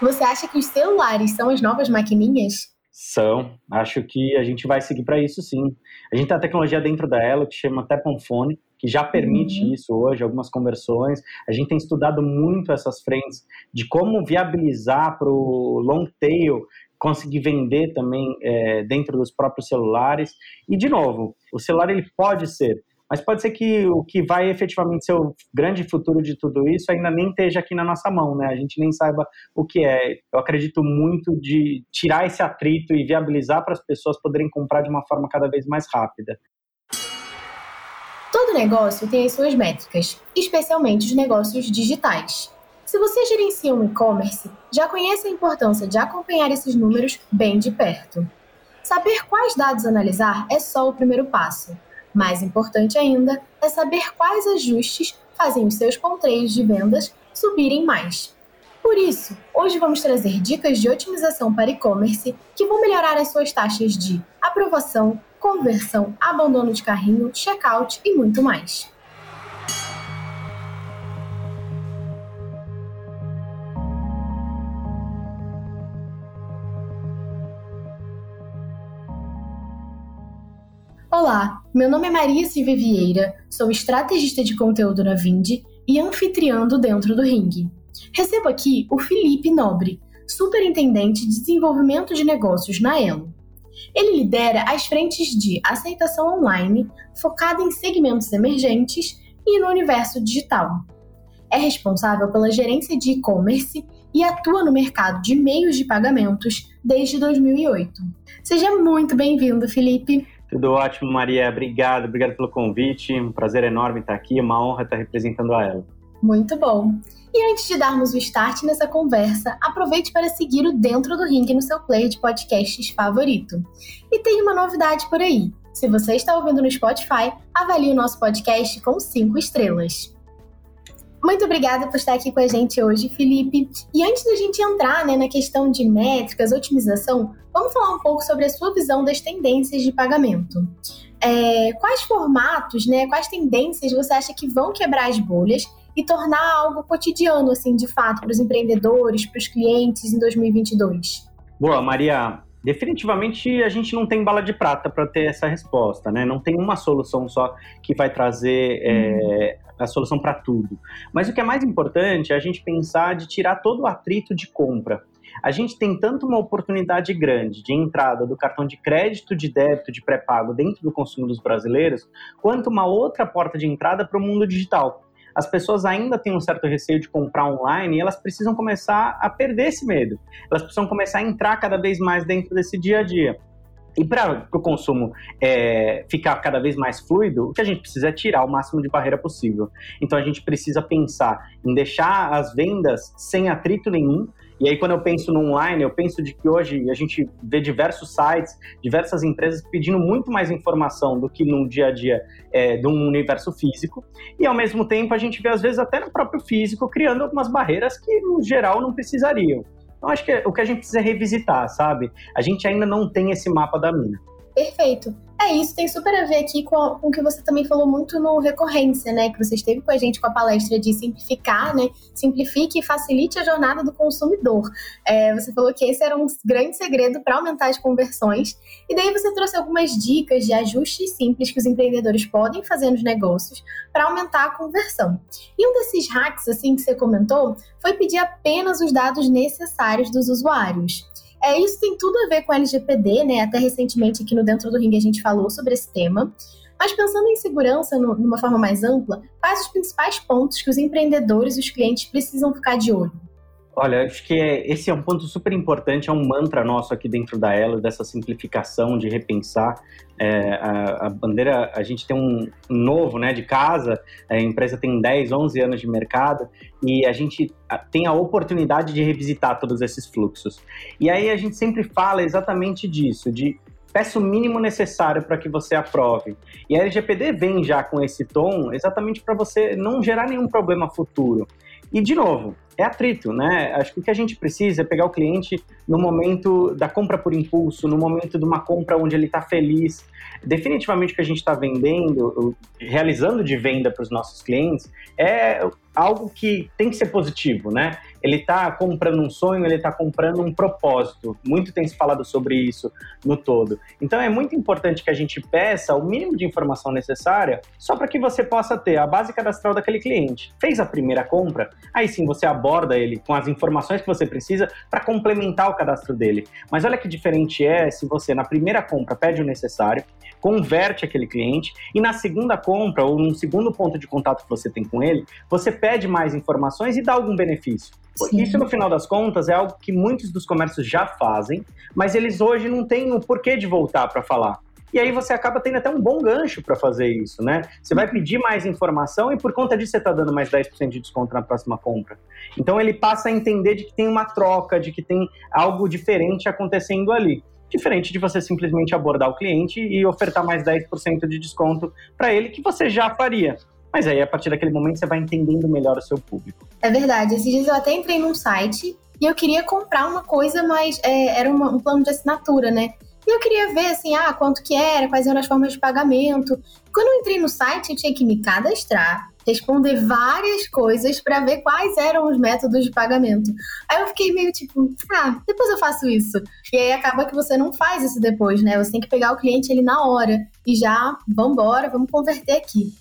Você acha que os celulares são as novas maquininhas? São. Acho que a gente vai seguir para isso sim. A gente tem a tecnologia dentro da Elo que chama Tap on Phone, que já permite uhum. isso hoje, algumas conversões. A gente tem estudado muito essas frentes de como viabilizar para o long tail conseguir vender também é, dentro dos próprios celulares. E, de novo, o celular ele pode ser, mas pode ser que o que vai efetivamente ser o grande futuro de tudo isso ainda nem esteja aqui na nossa mão, né? A gente nem saiba o que é. Eu acredito muito de tirar esse atrito e viabilizar para as pessoas poderem comprar de uma forma cada vez mais rápida. Todo negócio tem as suas métricas, especialmente os negócios digitais. Se você gerencia um e-commerce, já conhece a importância de acompanhar esses números bem de perto. Saber quais dados analisar é só o primeiro passo. Mais importante ainda é saber quais ajustes fazem os seus ponteiros de vendas subirem mais. Por isso, hoje vamos trazer dicas de otimização para e-commerce que vão melhorar as suas taxas de aprovação, conversão, abandono de carrinho, checkout e muito mais. Olá, meu nome é Maria Silvia Vieira, sou estrategista de conteúdo na Vindi e anfitriando dentro do ringue. Recebo aqui o Felipe Nobre, superintendente de desenvolvimento de negócios na Elo. Ele lidera as frentes de aceitação online, focada em segmentos emergentes e no universo digital. É responsável pela gerência de e-commerce e atua no mercado de meios de pagamentos desde 2008. Seja muito bem-vindo, Felipe. Tudo ótimo, Maria. Obrigado, obrigado pelo convite. Um prazer enorme estar aqui, uma honra estar representando a ela. Muito bom. E antes de darmos o start nessa conversa, aproveite para seguir o Dentro do Ring no seu player de podcasts favorito. E tem uma novidade por aí. Se você está ouvindo no Spotify, avalie o nosso podcast com 5 estrelas. Muito obrigada por estar aqui com a gente hoje, Felipe. E antes da gente entrar né, na questão de métricas, otimização, vamos falar um pouco sobre a sua visão das tendências de pagamento. É, quais formatos, né, quais tendências você acha que vão quebrar as bolhas e tornar algo cotidiano, assim, de fato, para os empreendedores, para os clientes em 2022? Boa, Maria. Definitivamente a gente não tem bala de prata para ter essa resposta, né? Não tem uma solução só que vai trazer é, a solução para tudo. Mas o que é mais importante é a gente pensar de tirar todo o atrito de compra. A gente tem tanto uma oportunidade grande de entrada do cartão de crédito, de débito, de pré-pago dentro do consumo dos brasileiros, quanto uma outra porta de entrada para o mundo digital. As pessoas ainda têm um certo receio de comprar online e elas precisam começar a perder esse medo. Elas precisam começar a entrar cada vez mais dentro desse dia a dia. E para o consumo é, ficar cada vez mais fluido, o que a gente precisa é tirar o máximo de barreira possível. Então a gente precisa pensar em deixar as vendas sem atrito nenhum. E aí, quando eu penso no online, eu penso de que hoje a gente vê diversos sites, diversas empresas pedindo muito mais informação do que no dia a dia é, de um universo físico. E ao mesmo tempo, a gente vê, às vezes, até no próprio físico, criando algumas barreiras que, no geral, não precisariam. Então, acho que o que a gente precisa é revisitar, sabe? A gente ainda não tem esse mapa da mina. Perfeito. É isso, tem super a ver aqui com, com o que você também falou muito no Recorrência, né? Que você esteve com a gente com a palestra de simplificar, né? Simplifique e facilite a jornada do consumidor. É, você falou que esse era um grande segredo para aumentar as conversões. E daí você trouxe algumas dicas de ajustes simples que os empreendedores podem fazer nos negócios para aumentar a conversão. E um desses hacks, assim, que você comentou, foi pedir apenas os dados necessários dos usuários. É, isso tem tudo a ver com LGPD, né? Até recentemente aqui no Dentro do Ring a gente falou sobre esse tema. Mas pensando em segurança no, numa forma mais ampla, quais os principais pontos que os empreendedores e os clientes precisam ficar de olho? Olha, acho que é, esse é um ponto super importante, é um mantra nosso aqui dentro da Elo, dessa simplificação, de repensar. É, a, a, bandeira, a gente tem um novo né, de casa, a empresa tem 10, 11 anos de mercado e a gente tem a oportunidade de revisitar todos esses fluxos. E aí a gente sempre fala exatamente disso, de peça o mínimo necessário para que você aprove. E a LGPD vem já com esse tom exatamente para você não gerar nenhum problema futuro. E, de novo, é atrito, né? Acho que o que a gente precisa é pegar o cliente no momento da compra por impulso, no momento de uma compra onde ele está feliz. Definitivamente o que a gente está vendendo, realizando de venda para os nossos clientes, é algo que tem que ser positivo, né? Ele está comprando um sonho, ele está comprando um propósito. Muito tem se falado sobre isso no todo. Então é muito importante que a gente peça o mínimo de informação necessária só para que você possa ter a base cadastral daquele cliente. Fez a primeira compra, aí sim você aborda ele com as informações que você precisa para complementar o cadastro dele. Mas olha que diferente é se você na primeira compra pede o necessário, converte aquele cliente e na segunda compra ou no segundo ponto de contato que você tem com ele, você pede mais informações e dá algum benefício. Sim. Isso, no final das contas, é algo que muitos dos comércios já fazem, mas eles hoje não têm o porquê de voltar para falar. E aí você acaba tendo até um bom gancho para fazer isso, né? Você vai pedir mais informação e por conta disso você está dando mais 10% de desconto na próxima compra. Então ele passa a entender de que tem uma troca, de que tem algo diferente acontecendo ali. Diferente de você simplesmente abordar o cliente e ofertar mais 10% de desconto para ele, que você já faria. Mas aí, a partir daquele momento, você vai entendendo melhor o seu público. É verdade. Esses dias eu até entrei num site e eu queria comprar uma coisa, mas é, era uma, um plano de assinatura, né? E eu queria ver, assim, ah, quanto que era, quais eram as formas de pagamento. Quando eu entrei no site, eu tinha que me cadastrar, responder várias coisas para ver quais eram os métodos de pagamento. Aí eu fiquei meio tipo, ah, depois eu faço isso. E aí acaba que você não faz isso depois, né? Você tem que pegar o cliente ali na hora e já, vambora, vamos converter aqui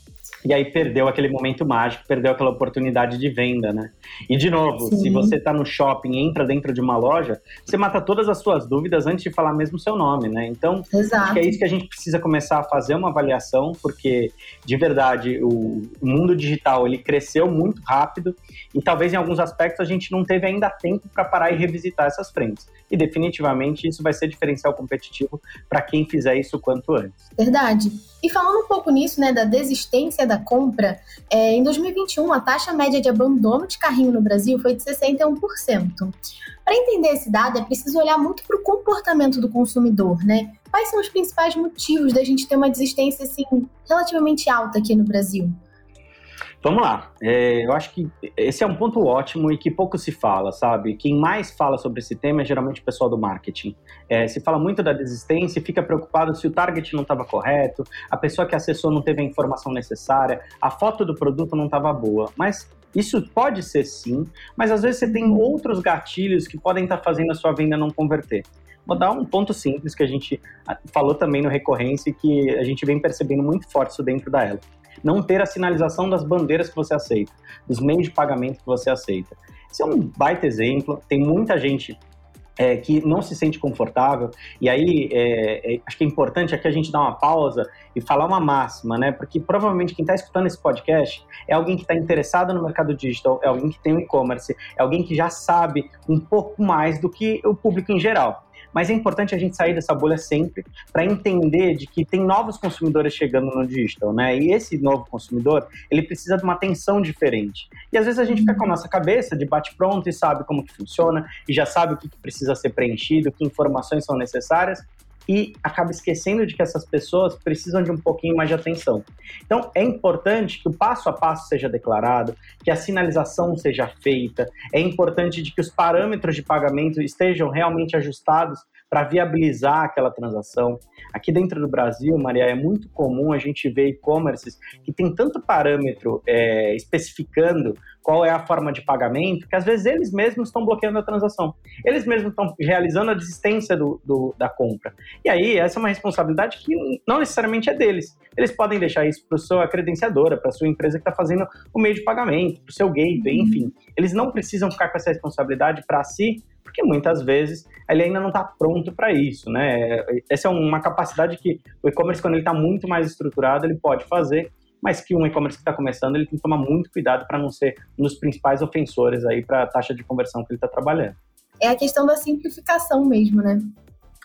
e aí perdeu aquele momento mágico, perdeu aquela oportunidade de venda, né? E de novo, Sim. se você está no shopping, entra dentro de uma loja, você mata todas as suas dúvidas antes de falar mesmo o seu nome, né? Então, Exato. acho que é isso que a gente precisa começar a fazer uma avaliação, porque de verdade o mundo digital ele cresceu muito rápido e talvez em alguns aspectos a gente não teve ainda tempo para parar e revisitar essas frentes. E definitivamente isso vai ser diferencial competitivo para quem fizer isso quanto antes. Verdade. E falando um pouco nisso, né, da desistência da compra, é, em 2021 a taxa média de abandono de carrinho no Brasil foi de 61%. Para entender esse dado, é preciso olhar muito para o comportamento do consumidor, né? Quais são os principais motivos da gente ter uma desistência assim relativamente alta aqui no Brasil? Vamos lá. É, eu acho que esse é um ponto ótimo e que pouco se fala, sabe? Quem mais fala sobre esse tema é geralmente o pessoal do marketing. É, se fala muito da desistência e fica preocupado se o target não estava correto, a pessoa que acessou não teve a informação necessária, a foto do produto não estava boa. Mas isso pode ser sim, mas às vezes você tem outros gatilhos que podem estar tá fazendo a sua venda não converter. Vou dar um ponto simples que a gente ah, falou também no recorrência e que a gente vem percebendo muito forte isso dentro da ela não ter a sinalização das bandeiras que você aceita, dos meios de pagamento que você aceita. Isso é um baita exemplo. Tem muita gente é, que não se sente confortável. E aí, é, é, acho que é importante aqui a gente dar uma pausa e falar uma máxima, né? Porque provavelmente quem está escutando esse podcast é alguém que está interessado no mercado digital, é alguém que tem um e-commerce, é alguém que já sabe um pouco mais do que o público em geral. Mas é importante a gente sair dessa bolha sempre para entender de que tem novos consumidores chegando no digital, né? E esse novo consumidor, ele precisa de uma atenção diferente. E às vezes a gente fica com a nossa cabeça de bate-pronto e sabe como que funciona, e já sabe o que, que precisa ser preenchido, que informações são necessárias, e acaba esquecendo de que essas pessoas precisam de um pouquinho mais de atenção. Então, é importante que o passo a passo seja declarado, que a sinalização seja feita, é importante de que os parâmetros de pagamento estejam realmente ajustados para viabilizar aquela transação. Aqui dentro do Brasil, Maria, é muito comum a gente ver e-commerces que tem tanto parâmetro é, especificando qual é a forma de pagamento, que às vezes eles mesmos estão bloqueando a transação. Eles mesmos estão realizando a desistência do, do, da compra. E aí, essa é uma responsabilidade que não necessariamente é deles. Eles podem deixar isso para a sua credenciadora, para a sua empresa que está fazendo o meio de pagamento, para o seu gateway, enfim. Eles não precisam ficar com essa responsabilidade para si, porque muitas vezes ele ainda não está pronto para isso, né? Essa é uma capacidade que o e-commerce, quando ele está muito mais estruturado, ele pode fazer, mas que um e-commerce que está começando, ele tem que tomar muito cuidado para não ser um dos principais ofensores aí para a taxa de conversão que ele está trabalhando. É a questão da simplificação mesmo, né?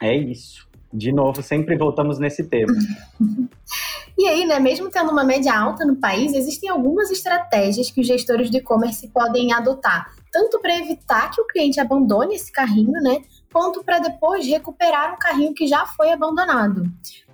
É isso. De novo, sempre voltamos nesse tema. e aí, né, mesmo tendo uma média alta no país, existem algumas estratégias que os gestores de e-commerce podem adotar tanto para evitar que o cliente abandone esse carrinho, né, quanto para depois recuperar um carrinho que já foi abandonado.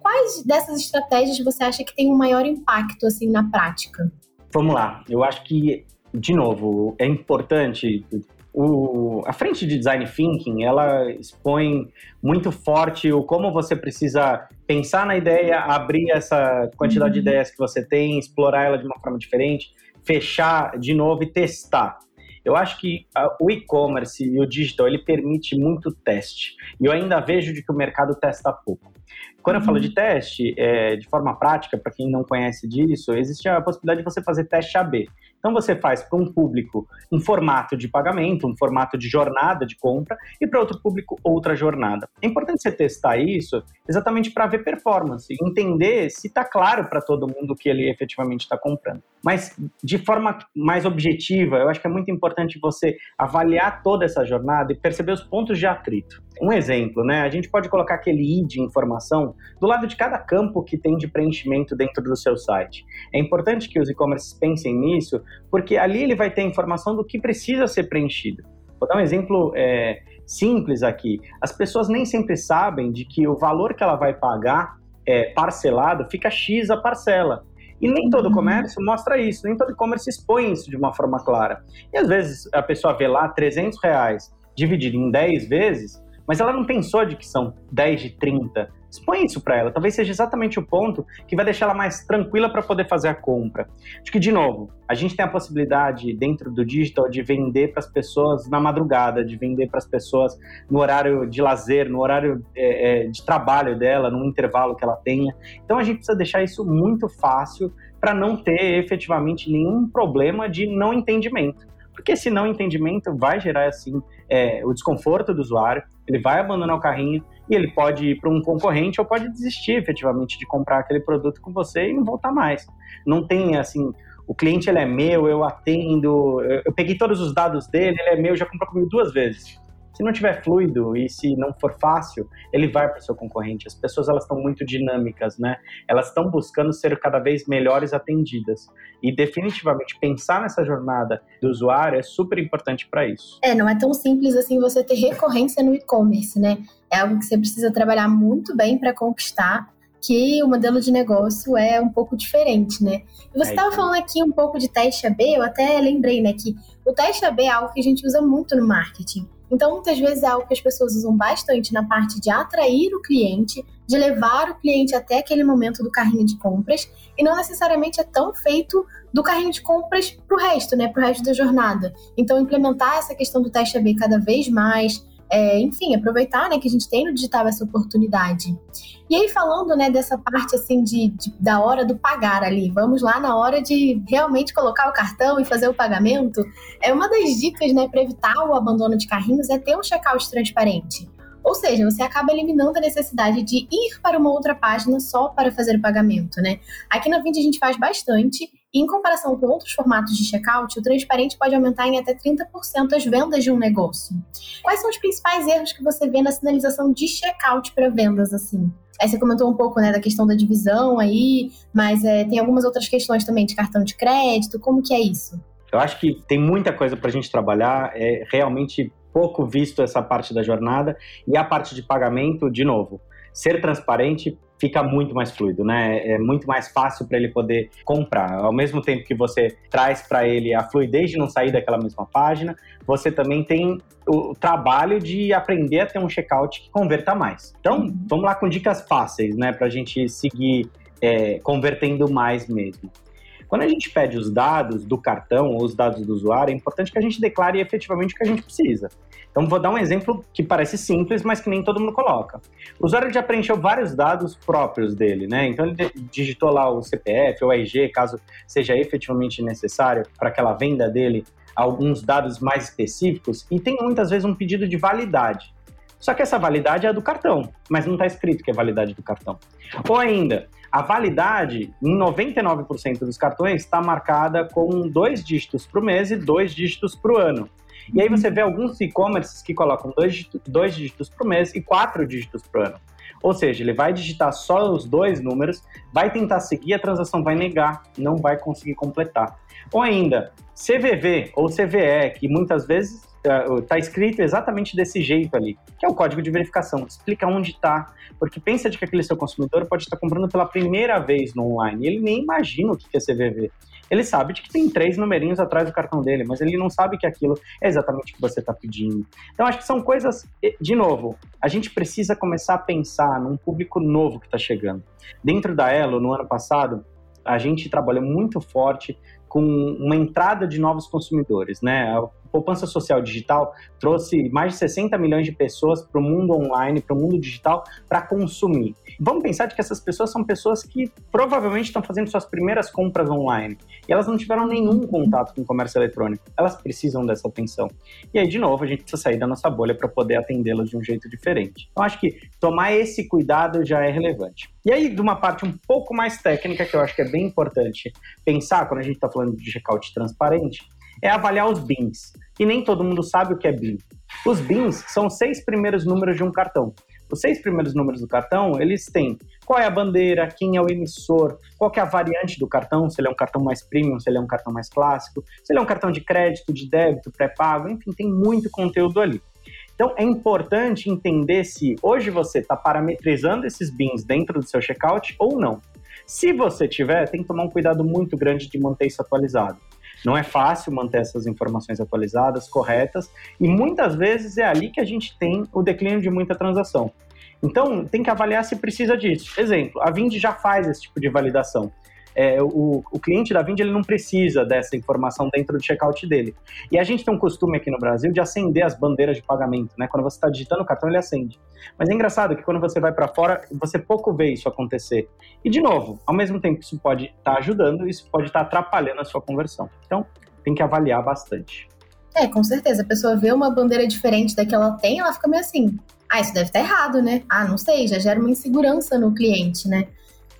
Quais dessas estratégias você acha que tem um maior impacto assim na prática? Vamos lá. Eu acho que de novo, é importante o, a frente de design thinking ela expõe muito forte o como você precisa pensar na ideia, abrir essa quantidade uhum. de ideias que você tem, explorar ela de uma forma diferente, fechar de novo e testar. Eu acho que uh, o e-commerce e o digital ele permite muito teste. E eu ainda vejo de que o mercado testa pouco. Quando eu falo de teste, é, de forma prática, para quem não conhece disso, existe a possibilidade de você fazer teste AB. Então você faz para um público um formato de pagamento, um formato de jornada de compra e para outro público outra jornada. É importante você testar isso exatamente para ver performance, entender se está claro para todo mundo que ele efetivamente está comprando. Mas de forma mais objetiva, eu acho que é muito importante você avaliar toda essa jornada e perceber os pontos de atrito. Um exemplo, né? A gente pode colocar aquele ID de informação do lado de cada campo que tem de preenchimento dentro do seu site. É importante que os e-commerces pensem nisso, porque ali ele vai ter informação do que precisa ser preenchido. Vou dar um exemplo é, simples aqui. As pessoas nem sempre sabem de que o valor que ela vai pagar é, parcelado fica X a parcela. E nem todo uhum. comércio mostra isso, nem todo comércio expõe isso de uma forma clara. E às vezes a pessoa vê lá 300 reais dividido em 10 vezes, mas ela não pensou de que são 10 de 30. Expõe isso para ela. Talvez seja exatamente o ponto que vai deixar ela mais tranquila para poder fazer a compra. Acho que, de novo, a gente tem a possibilidade dentro do digital de vender para as pessoas na madrugada, de vender para as pessoas no horário de lazer, no horário é, é, de trabalho dela, num intervalo que ela tenha. Então a gente precisa deixar isso muito fácil para não ter efetivamente nenhum problema de não entendimento porque esse não entendimento vai gerar assim é, o desconforto do usuário, ele vai abandonar o carrinho e ele pode ir para um concorrente ou pode desistir efetivamente de comprar aquele produto com você e não voltar mais. Não tem assim, o cliente ele é meu, eu atendo, eu, peguei todos os dados dele, ele é meu, já comprou comigo duas vezes. Se não tiver fluido e se não for fácil, ele vai para o seu concorrente. As pessoas elas estão muito dinâmicas, né? Elas estão buscando ser cada vez melhores atendidas. E definitivamente pensar nessa jornada do usuário é super importante para isso. É, não é tão simples assim você ter recorrência no e-commerce, né? É algo que você precisa trabalhar muito bem para conquistar que o modelo de negócio é um pouco diferente, né? E você estava é falando aqui um pouco de teste AB, eu até lembrei, né, que o teste AB é algo que a gente usa muito no marketing. Então, muitas vezes é algo que as pessoas usam bastante na parte de atrair o cliente, de levar o cliente até aquele momento do carrinho de compras, e não necessariamente é tão feito do carrinho de compras para o resto, né, para o resto da jornada. Então, implementar essa questão do teste AB cada vez mais, é, enfim, aproveitar né, que a gente tem no digital essa oportunidade. E aí, falando né, dessa parte assim de, de, da hora do pagar ali, vamos lá na hora de realmente colocar o cartão e fazer o pagamento. É uma das dicas né, para evitar o abandono de carrinhos é ter um checkout transparente. Ou seja, você acaba eliminando a necessidade de ir para uma outra página só para fazer o pagamento, né? Aqui na Vind a gente faz bastante em comparação com outros formatos de checkout, o transparente pode aumentar em até 30% as vendas de um negócio. Quais são os principais erros que você vê na sinalização de checkout para vendas assim? Aí você comentou um pouco né, da questão da divisão aí, mas é, tem algumas outras questões também de cartão de crédito, como que é isso? Eu acho que tem muita coisa para a gente trabalhar, é realmente pouco visto essa parte da jornada, e a parte de pagamento, de novo, ser transparente fica muito mais fluido, né? É muito mais fácil para ele poder comprar. Ao mesmo tempo que você traz para ele a fluidez de não sair daquela mesma página, você também tem o trabalho de aprender a ter um checkout que converta mais. Então, uhum. vamos lá com dicas fáceis, né? Para a gente seguir é, convertendo mais mesmo. Quando a gente pede os dados do cartão ou os dados do usuário, é importante que a gente declare efetivamente o que a gente precisa. Então, vou dar um exemplo que parece simples, mas que nem todo mundo coloca. O usuário já preencheu vários dados próprios dele, né? Então, ele digitou lá o CPF ou RG, caso seja efetivamente necessário para aquela venda dele, alguns dados mais específicos, e tem muitas vezes um pedido de validade. Só que essa validade é a do cartão, mas não está escrito que é validade do cartão. Ou ainda, a validade, em 99% dos cartões, está marcada com dois dígitos para o mês e dois dígitos para o ano. E aí você vê alguns e-commerces que colocam dois, dois dígitos para o mês e quatro dígitos para o ano. Ou seja, ele vai digitar só os dois números, vai tentar seguir, a transação vai negar, não vai conseguir completar. Ou ainda, CVV ou CVE, que muitas vezes é, escrito exatamente desse jeito ali, que é o código de verificação. Explica onde está, porque pensa de que aquele seu consumidor pode estar comprando pela primeira vez no online. Ele nem imagina o que é CVV. Ele sabe de que tem três numerinhos atrás do cartão dele, mas ele não sabe que aquilo é exatamente o que você está pedindo. Então, acho que são coisas, de novo, a gente precisa começar a pensar num público novo que está chegando. Dentro da Elo, no ano passado, a gente trabalhou muito forte com uma entrada de novos consumidores, né? Poupança social digital trouxe mais de 60 milhões de pessoas para o mundo online, para o mundo digital, para consumir. Vamos pensar de que essas pessoas são pessoas que provavelmente estão fazendo suas primeiras compras online e elas não tiveram nenhum contato com o comércio eletrônico. Elas precisam dessa atenção. E aí, de novo, a gente precisa sair da nossa bolha para poder atendê-las de um jeito diferente. Então, acho que tomar esse cuidado já é relevante. E aí, de uma parte um pouco mais técnica, que eu acho que é bem importante pensar quando a gente está falando de checkout transparente, é avaliar os BINs. E nem todo mundo sabe o que é BIN. Os BINs são os seis primeiros números de um cartão. Os seis primeiros números do cartão, eles têm qual é a bandeira, quem é o emissor, qual é a variante do cartão, se ele é um cartão mais premium, se ele é um cartão mais clássico, se ele é um cartão de crédito, de débito, pré-pago, enfim, tem muito conteúdo ali. Então é importante entender se hoje você está parametrizando esses bins dentro do seu checkout ou não. Se você tiver, tem que tomar um cuidado muito grande de manter isso atualizado. Não é fácil manter essas informações atualizadas, corretas, e muitas vezes é ali que a gente tem o declínio de muita transação. Então, tem que avaliar se precisa disso. Exemplo, a Vind já faz esse tipo de validação é, o, o cliente da Vind ele não precisa dessa informação dentro do checkout dele. E a gente tem um costume aqui no Brasil de acender as bandeiras de pagamento, né? Quando você está digitando o cartão, ele acende. Mas é engraçado que quando você vai para fora, você pouco vê isso acontecer. E, de novo, ao mesmo tempo que isso pode estar tá ajudando, isso pode estar tá atrapalhando a sua conversão. Então, tem que avaliar bastante. É, com certeza. A pessoa vê uma bandeira diferente da que ela tem, ela fica meio assim. Ah, isso deve estar tá errado, né? Ah, não sei, já gera uma insegurança no cliente, né?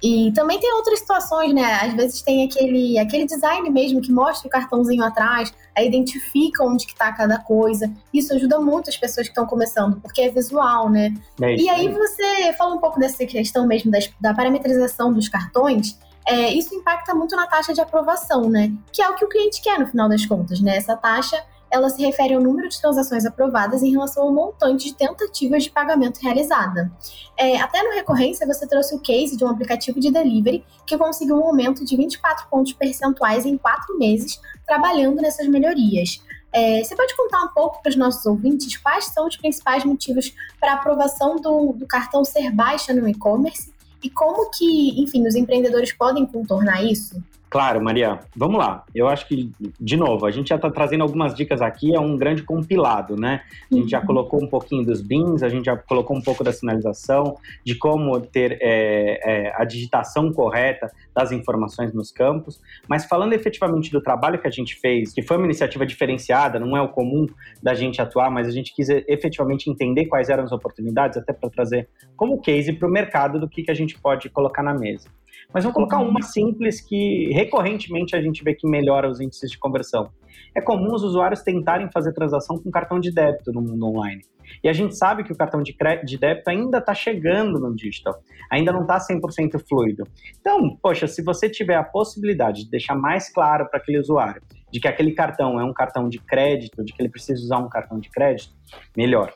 E também tem outras situações, né? Às vezes tem aquele, aquele design mesmo que mostra o cartãozinho atrás, aí identifica onde que tá cada coisa. Isso ajuda muito as pessoas que estão começando, porque é visual, né? É e aí você fala um pouco dessa questão mesmo das, da parametrização dos cartões. É, isso impacta muito na taxa de aprovação, né? Que é o que o cliente quer no final das contas, né? Essa taxa ela se refere ao número de transações aprovadas em relação ao montante de tentativas de pagamento realizada. É, até no recorrência, você trouxe o case de um aplicativo de delivery que conseguiu um aumento de 24 pontos percentuais em quatro meses, trabalhando nessas melhorias. É, você pode contar um pouco para os nossos ouvintes quais são os principais motivos para a aprovação do, do cartão ser baixa no e-commerce e como que, enfim, os empreendedores podem contornar isso? Claro, Maria. Vamos lá. Eu acho que, de novo, a gente já está trazendo algumas dicas aqui, é um grande compilado, né? A gente já uhum. colocou um pouquinho dos bins, a gente já colocou um pouco da sinalização, de como ter é, é, a digitação correta das informações nos campos. Mas falando efetivamente do trabalho que a gente fez, que foi uma iniciativa diferenciada, não é o comum da gente atuar, mas a gente quis efetivamente entender quais eram as oportunidades, até para trazer como case para o mercado do que, que a gente pode colocar na mesa. Mas vou colocar uma simples que recorrentemente a gente vê que melhora os índices de conversão. É comum os usuários tentarem fazer transação com cartão de débito no mundo online. E a gente sabe que o cartão de, de débito ainda está chegando no digital, ainda não está 100% fluido. Então, poxa, se você tiver a possibilidade de deixar mais claro para aquele usuário de que aquele cartão é um cartão de crédito, de que ele precisa usar um cartão de crédito, melhor.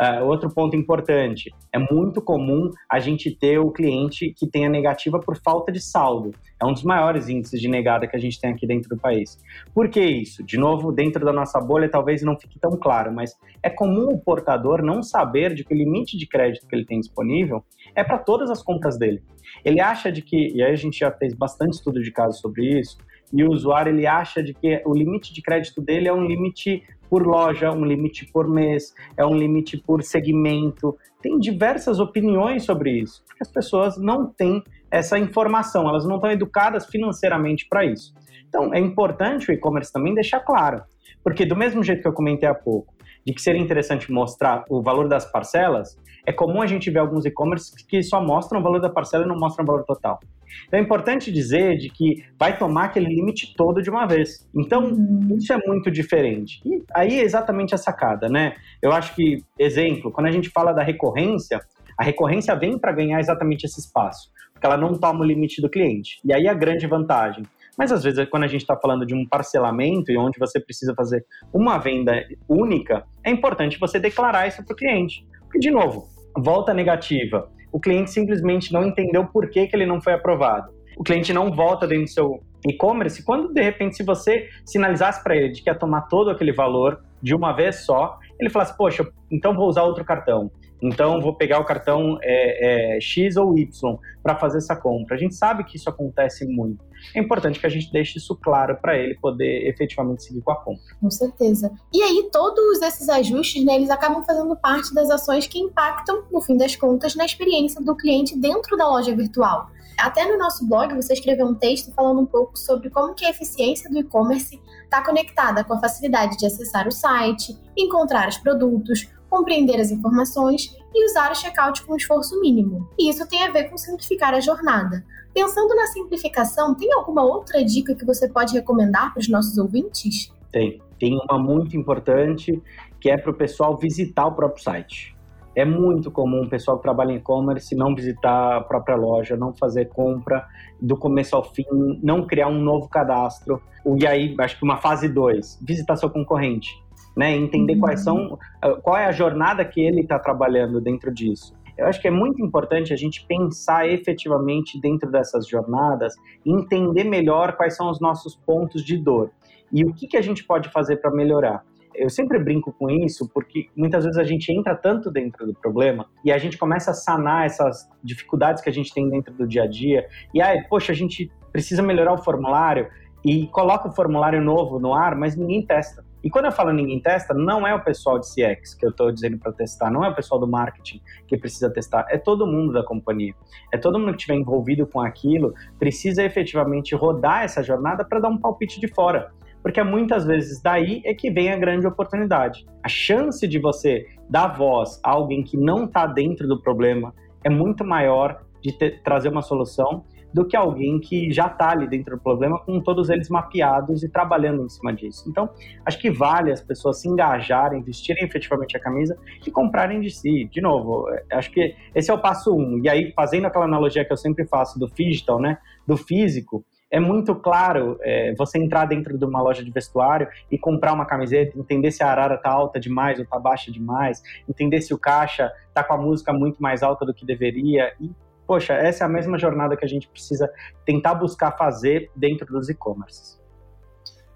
Uh, outro ponto importante, é muito comum a gente ter o cliente que tenha negativa por falta de saldo. É um dos maiores índices de negada que a gente tem aqui dentro do país. Por que isso? De novo, dentro da nossa bolha talvez não fique tão claro, mas é comum o portador não saber de que o limite de crédito que ele tem disponível é para todas as compras dele. Ele acha de que, e aí a gente já fez bastante estudo de caso sobre isso, e o usuário ele acha de que o limite de crédito dele é um limite por loja, um limite por mês, é um limite por segmento. Tem diversas opiniões sobre isso, porque as pessoas não têm essa informação, elas não estão educadas financeiramente para isso. Então, é importante o e-commerce também deixar claro, porque do mesmo jeito que eu comentei há pouco, de que seria interessante mostrar o valor das parcelas, é comum a gente ver alguns e-commerce que só mostram o valor da parcela e não mostram o valor total. Então é importante dizer de que vai tomar aquele limite todo de uma vez. Então, uhum. isso é muito diferente. E aí é exatamente a sacada, né? Eu acho que, exemplo, quando a gente fala da recorrência, a recorrência vem para ganhar exatamente esse espaço, porque ela não toma o limite do cliente. E aí a grande vantagem. Mas às vezes, quando a gente está falando de um parcelamento e onde você precisa fazer uma venda única, é importante você declarar isso para o cliente. Porque, de novo, volta negativa o cliente simplesmente não entendeu por que, que ele não foi aprovado. O cliente não volta dentro do seu e-commerce quando, de repente, se você sinalizasse para ele de que ia tomar todo aquele valor de uma vez só, ele falasse, poxa, então vou usar outro cartão. Então, vou pegar o cartão é, é, X ou Y para fazer essa compra. A gente sabe que isso acontece muito. É importante que a gente deixe isso claro para ele poder efetivamente seguir com a compra. Com certeza. E aí, todos esses ajustes, né, eles acabam fazendo parte das ações que impactam, no fim das contas, na experiência do cliente dentro da loja virtual. Até no nosso blog você escreveu um texto falando um pouco sobre como que a eficiência do e-commerce está conectada com a facilidade de acessar o site, encontrar os produtos, compreender as informações e usar o checkout com esforço mínimo. E isso tem a ver com simplificar a jornada. Pensando na simplificação, tem alguma outra dica que você pode recomendar para os nossos ouvintes? Tem. Tem uma muito importante que é para o pessoal visitar o próprio site. É muito comum o pessoal que trabalha em e-commerce não visitar a própria loja, não fazer compra do começo ao fim, não criar um novo cadastro. E aí, acho que uma fase 2, visitar seu concorrente, né? Entender uhum. quais são, ah, qual é a jornada que ele está trabalhando dentro disso. Eu acho que é muito importante a gente pensar efetivamente dentro dessas jornadas, entender melhor quais são os nossos pontos de dor e o que, que a gente pode fazer para melhorar eu sempre brinco com isso porque muitas vezes a gente entra tanto dentro do problema e a gente começa a sanar essas dificuldades que a gente tem dentro do dia a dia. E aí, poxa, a gente precisa melhorar o formulário e coloca o formulário novo no ar, mas ninguém testa. E quando eu falo ninguém testa, não é o pessoal de CX que eu estou dizendo para testar, não é o pessoal do marketing que precisa testar, é todo mundo da companhia. É todo mundo que estiver envolvido com aquilo, precisa efetivamente rodar essa jornada para dar um palpite de fora porque muitas vezes daí é que vem a grande oportunidade. A chance de você dar voz a alguém que não está dentro do problema é muito maior de ter, trazer uma solução do que alguém que já está ali dentro do problema, com todos eles mapeados e trabalhando em cima disso. Então, acho que vale as pessoas se engajarem, vestirem efetivamente a camisa e comprarem de si. De novo, é, acho que esse é o passo um. E aí, fazendo aquela analogia que eu sempre faço do digital, né, do físico, é muito claro é, você entrar dentro de uma loja de vestuário e comprar uma camiseta, entender se a arara tá alta demais ou tá baixa demais, entender se o caixa tá com a música muito mais alta do que deveria. E, poxa, essa é a mesma jornada que a gente precisa tentar buscar fazer dentro dos e-commerces.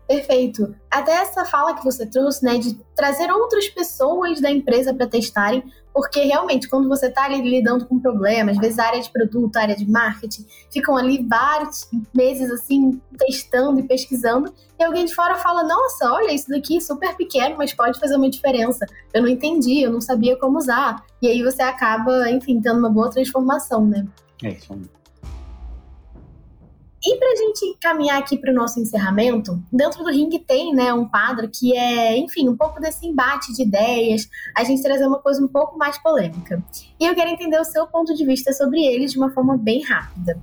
Perfeito. Até essa fala que você trouxe, né, de trazer outras pessoas da empresa para testarem, porque realmente quando você está ali lidando com problemas, às vezes área de produto, área de marketing, ficam ali vários meses assim testando e pesquisando, e alguém de fora fala: "Nossa, olha, isso daqui é super pequeno, mas pode fazer uma diferença. Eu não entendi, eu não sabia como usar". E aí você acaba, enfim, tendo uma boa transformação, né? É isso. E para a gente caminhar aqui para o nosso encerramento, dentro do ringue tem né, um quadro que é, enfim, um pouco desse embate de ideias, a gente trazer uma coisa um pouco mais polêmica. E eu quero entender o seu ponto de vista sobre ele de uma forma bem rápida.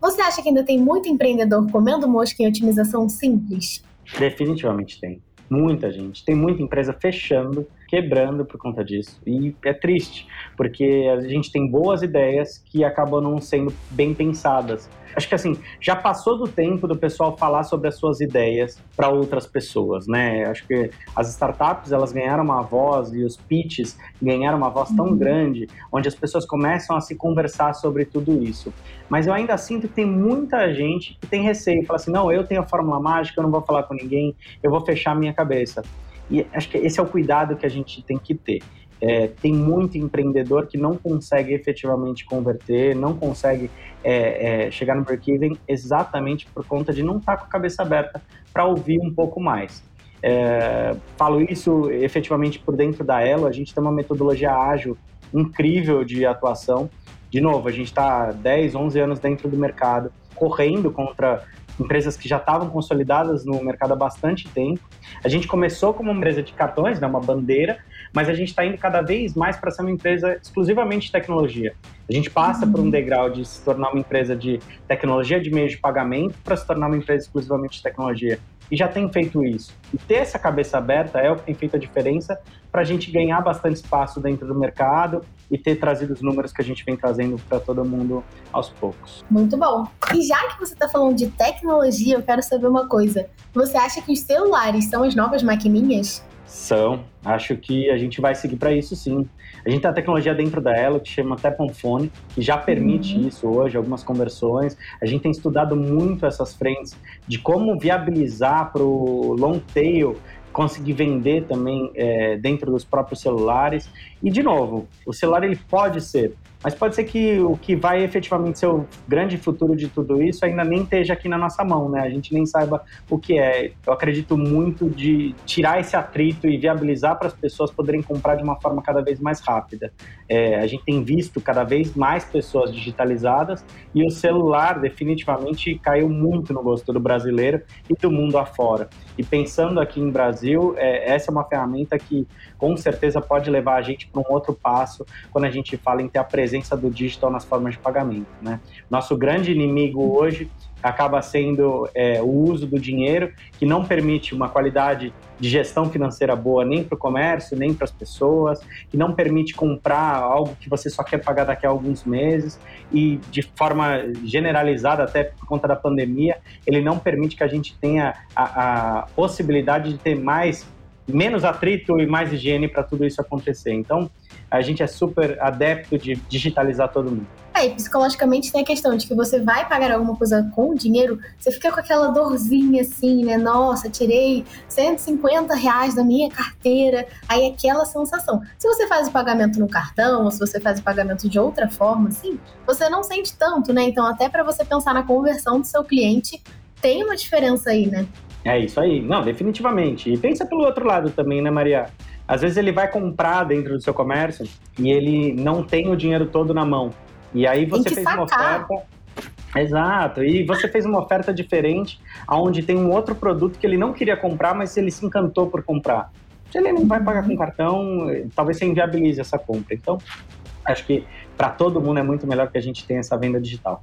Você acha que ainda tem muito empreendedor comendo mosca em otimização simples? Definitivamente tem. Muita gente. Tem muita empresa fechando, quebrando por conta disso. E é triste, porque a gente tem boas ideias que acabam não sendo bem pensadas. Acho que assim, já passou do tempo do pessoal falar sobre as suas ideias para outras pessoas, né? Acho que as startups, elas ganharam uma voz e os pitches ganharam uma voz tão uhum. grande, onde as pessoas começam a se conversar sobre tudo isso. Mas eu ainda sinto que tem muita gente que tem receio, fala assim: "Não, eu tenho a fórmula mágica, eu não vou falar com ninguém, eu vou fechar minha cabeça". E acho que esse é o cuidado que a gente tem que ter. É, tem muito empreendedor que não consegue efetivamente converter, não consegue é, é, chegar no break-even exatamente por conta de não estar tá com a cabeça aberta para ouvir um pouco mais. É, falo isso efetivamente por dentro da Elo, a gente tem uma metodologia ágil incrível de atuação. De novo, a gente está 10, 11 anos dentro do mercado, correndo contra empresas que já estavam consolidadas no mercado há bastante tempo. A gente começou como uma empresa de cartões, né, uma bandeira, mas a gente está indo cada vez mais para ser uma empresa exclusivamente de tecnologia. A gente passa por um uhum. degrau de se tornar uma empresa de tecnologia de meios de pagamento para se tornar uma empresa exclusivamente de tecnologia. E já tem feito isso. E ter essa cabeça aberta é o que tem feito a diferença para a gente ganhar bastante espaço dentro do mercado e ter trazido os números que a gente vem trazendo para todo mundo aos poucos. Muito bom. E já que você está falando de tecnologia, eu quero saber uma coisa. Você acha que os celulares são as novas maquininhas? São. Acho que a gente vai seguir para isso sim. A gente tem a tecnologia dentro da Elo que chama Tap on Phone, que já permite uhum. isso hoje, algumas conversões. A gente tem estudado muito essas frentes de como viabilizar para o long tail conseguir vender também é, dentro dos próprios celulares. E, de novo, o celular ele pode ser mas pode ser que o que vai efetivamente ser o grande futuro de tudo isso ainda nem esteja aqui na nossa mão, né? A gente nem saiba o que é. Eu acredito muito de tirar esse atrito e viabilizar para as pessoas poderem comprar de uma forma cada vez mais rápida. É, a gente tem visto cada vez mais pessoas digitalizadas e o celular definitivamente caiu muito no gosto do brasileiro e do mundo afora. E pensando aqui em Brasil, é, essa é uma ferramenta que com certeza pode levar a gente para um outro passo quando a gente fala em ter a presença do digital nas formas de pagamento. Né? Nosso grande inimigo hoje acaba sendo é, o uso do dinheiro, que não permite uma qualidade de gestão financeira boa nem para o comércio, nem para as pessoas, que não permite comprar algo que você só quer pagar daqui a alguns meses e de forma generalizada, até por conta da pandemia, ele não permite que a gente tenha a, a possibilidade de ter mais menos atrito e mais higiene para tudo isso acontecer. Então, a gente é super adepto de digitalizar todo mundo. É, e psicologicamente tem a questão de que você vai pagar alguma coisa com dinheiro, você fica com aquela dorzinha assim, né? Nossa, tirei 150 reais da minha carteira, aí aquela sensação. Se você faz o pagamento no cartão, ou se você faz o pagamento de outra forma, assim, você não sente tanto, né? Então, até para você pensar na conversão do seu cliente, tem uma diferença aí, né? É isso aí. Não, definitivamente. E pensa pelo outro lado também, né, Maria? Às vezes ele vai comprar dentro do seu comércio e ele não tem o dinheiro todo na mão. E aí você fez sacar. uma oferta. Exato, e você fez uma oferta diferente, onde tem um outro produto que ele não queria comprar, mas ele se encantou por comprar. Se ele não vai pagar com cartão, talvez você inviabilize essa compra. Então, acho que para todo mundo é muito melhor que a gente tenha essa venda digital.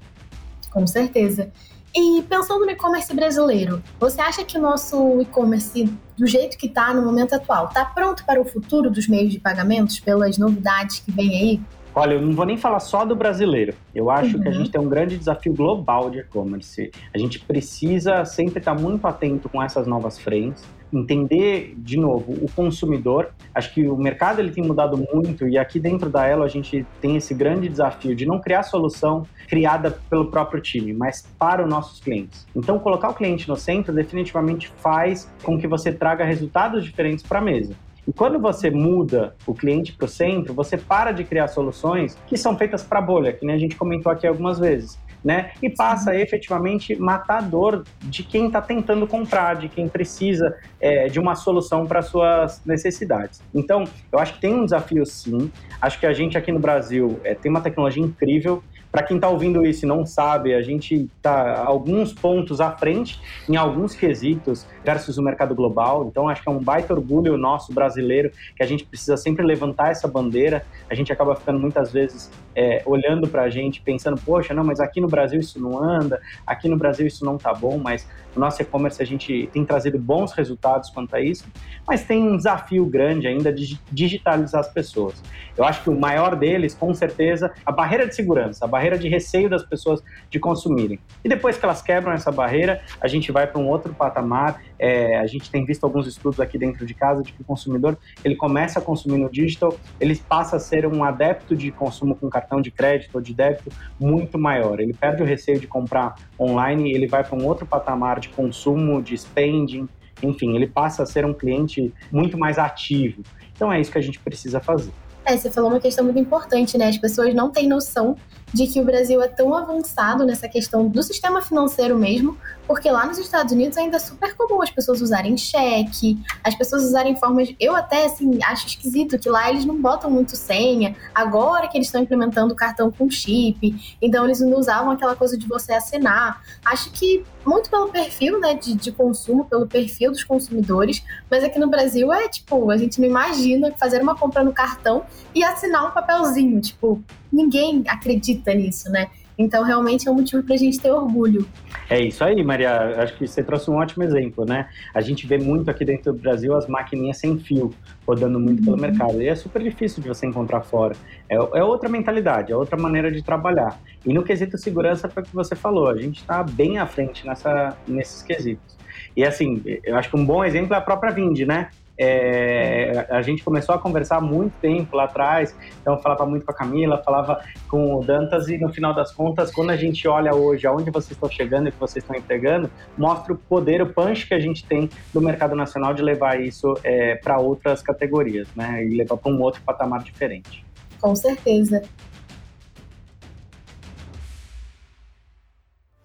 Com certeza. E pensando no e-commerce brasileiro, você acha que o nosso e-commerce, do jeito que está no momento atual, está pronto para o futuro dos meios de pagamentos, pelas novidades que vem aí? Olha, eu não vou nem falar só do brasileiro. Eu acho uhum. que a uhum. gente tem um grande desafio global de e-commerce. A gente precisa sempre estar muito atento com essas novas frentes entender de novo o consumidor. Acho que o mercado ele tem mudado muito e aqui dentro da Elo a gente tem esse grande desafio de não criar solução criada pelo próprio time, mas para os nossos clientes. Então colocar o cliente no centro definitivamente faz com que você traga resultados diferentes para a mesa. E quando você muda o cliente para o centro, você para de criar soluções que são feitas para bolha, que nem a gente comentou aqui algumas vezes né? E passa a efetivamente matar a dor de quem está tentando comprar, de quem precisa é, de uma solução para suas necessidades. Então, eu acho que tem um desafio sim. Acho que a gente aqui no Brasil é, tem uma tecnologia incrível. Para quem está ouvindo isso e não sabe, a gente está alguns pontos à frente em alguns quesitos versus o mercado global. Então, acho que é um baita orgulho nosso brasileiro que a gente precisa sempre levantar essa bandeira. A gente acaba ficando muitas vezes é, olhando para a gente, pensando, poxa, não, mas aqui no Brasil isso não anda, aqui no Brasil isso não tá bom, mas no nosso e-commerce a gente tem trazido bons resultados quanto a isso, mas tem um desafio grande ainda de digitalizar as pessoas. Eu acho que o maior deles, com certeza, a barreira de segurança, a barreira de receio das pessoas de consumirem. E depois que elas quebram essa barreira, a gente vai para um outro patamar. É, a gente tem visto alguns estudos aqui dentro de casa de que o consumidor ele começa a consumir no digital, ele passa a ser um adepto de consumo com cartão de crédito ou de débito muito maior. Ele perde o receio de comprar online, ele vai para um outro patamar de consumo, de spending, enfim, ele passa a ser um cliente muito mais ativo. Então é isso que a gente precisa fazer. É, você falou uma questão muito importante, né? As pessoas não têm noção de que o Brasil é tão avançado nessa questão do sistema financeiro mesmo, porque lá nos Estados Unidos ainda é super comum as pessoas usarem cheque, as pessoas usarem formas. Eu até assim acho esquisito que lá eles não botam muito senha. Agora que eles estão implementando o cartão com chip, então eles não usavam aquela coisa de você assinar. Acho que muito pelo perfil né, de, de consumo, pelo perfil dos consumidores, mas aqui no Brasil é tipo, a gente não imagina fazer uma compra no cartão e assinar um papelzinho. Tipo, ninguém acredita nisso, né? Então, realmente é um motivo para a gente ter orgulho. É isso aí, Maria. Acho que você trouxe um ótimo exemplo, né? A gente vê muito aqui dentro do Brasil as maquininhas sem fio rodando muito uhum. pelo mercado. E é super difícil de você encontrar fora. É, é, outra mentalidade, é outra maneira de trabalhar. E no quesito segurança, foi o que você falou. A gente está bem à frente nessa, nesses quesitos. E assim, eu acho que um bom exemplo é a própria Vind, né? É, a gente começou a conversar muito tempo lá atrás, então eu falava muito com a Camila, falava com o Dantas, e no final das contas, quando a gente olha hoje aonde vocês estão chegando e o que vocês estão entregando, mostra o poder, o punch que a gente tem do mercado nacional de levar isso é, para outras categorias, né? E levar para um outro patamar diferente. Com certeza.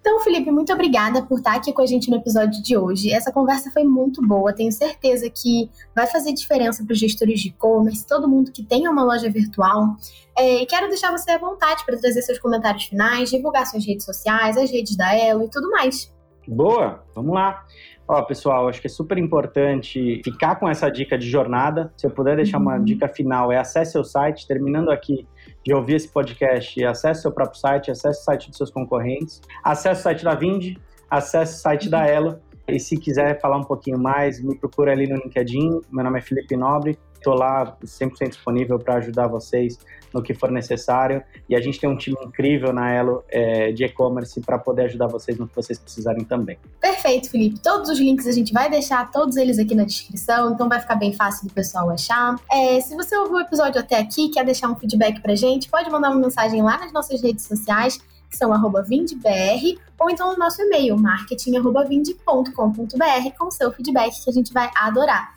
Então, Felipe, muito obrigada por estar aqui com a gente no episódio de hoje. Essa conversa foi muito boa. Tenho certeza que vai fazer diferença para os gestores de e-commerce, todo mundo que tenha uma loja virtual. É, e quero deixar você à vontade para trazer seus comentários finais, divulgar suas redes sociais, as redes da Elo e tudo mais. Boa, vamos lá. Ó, pessoal, acho que é super importante ficar com essa dica de jornada. Se eu puder deixar uma uhum. dica final, é acesse o site, terminando aqui de ouvir esse podcast, acesse seu próprio site, acesse o site dos seus concorrentes, acesse o site da Vind, acesse o site da Elo. E se quiser falar um pouquinho mais, me procura ali no LinkedIn. Meu nome é Felipe Nobre. Estou lá 100% disponível para ajudar vocês no que for necessário. E a gente tem um time incrível na Elo é, de e-commerce para poder ajudar vocês no que vocês precisarem também. Perfeito, Felipe. Todos os links a gente vai deixar todos eles aqui na descrição, então vai ficar bem fácil do pessoal achar. É, se você ouviu o episódio até aqui, quer deixar um feedback para gente, pode mandar uma mensagem lá nas nossas redes sociais que são arroba vindbr, ou então no nosso e-mail, marketing.vind.com.br, com seu feedback que a gente vai adorar.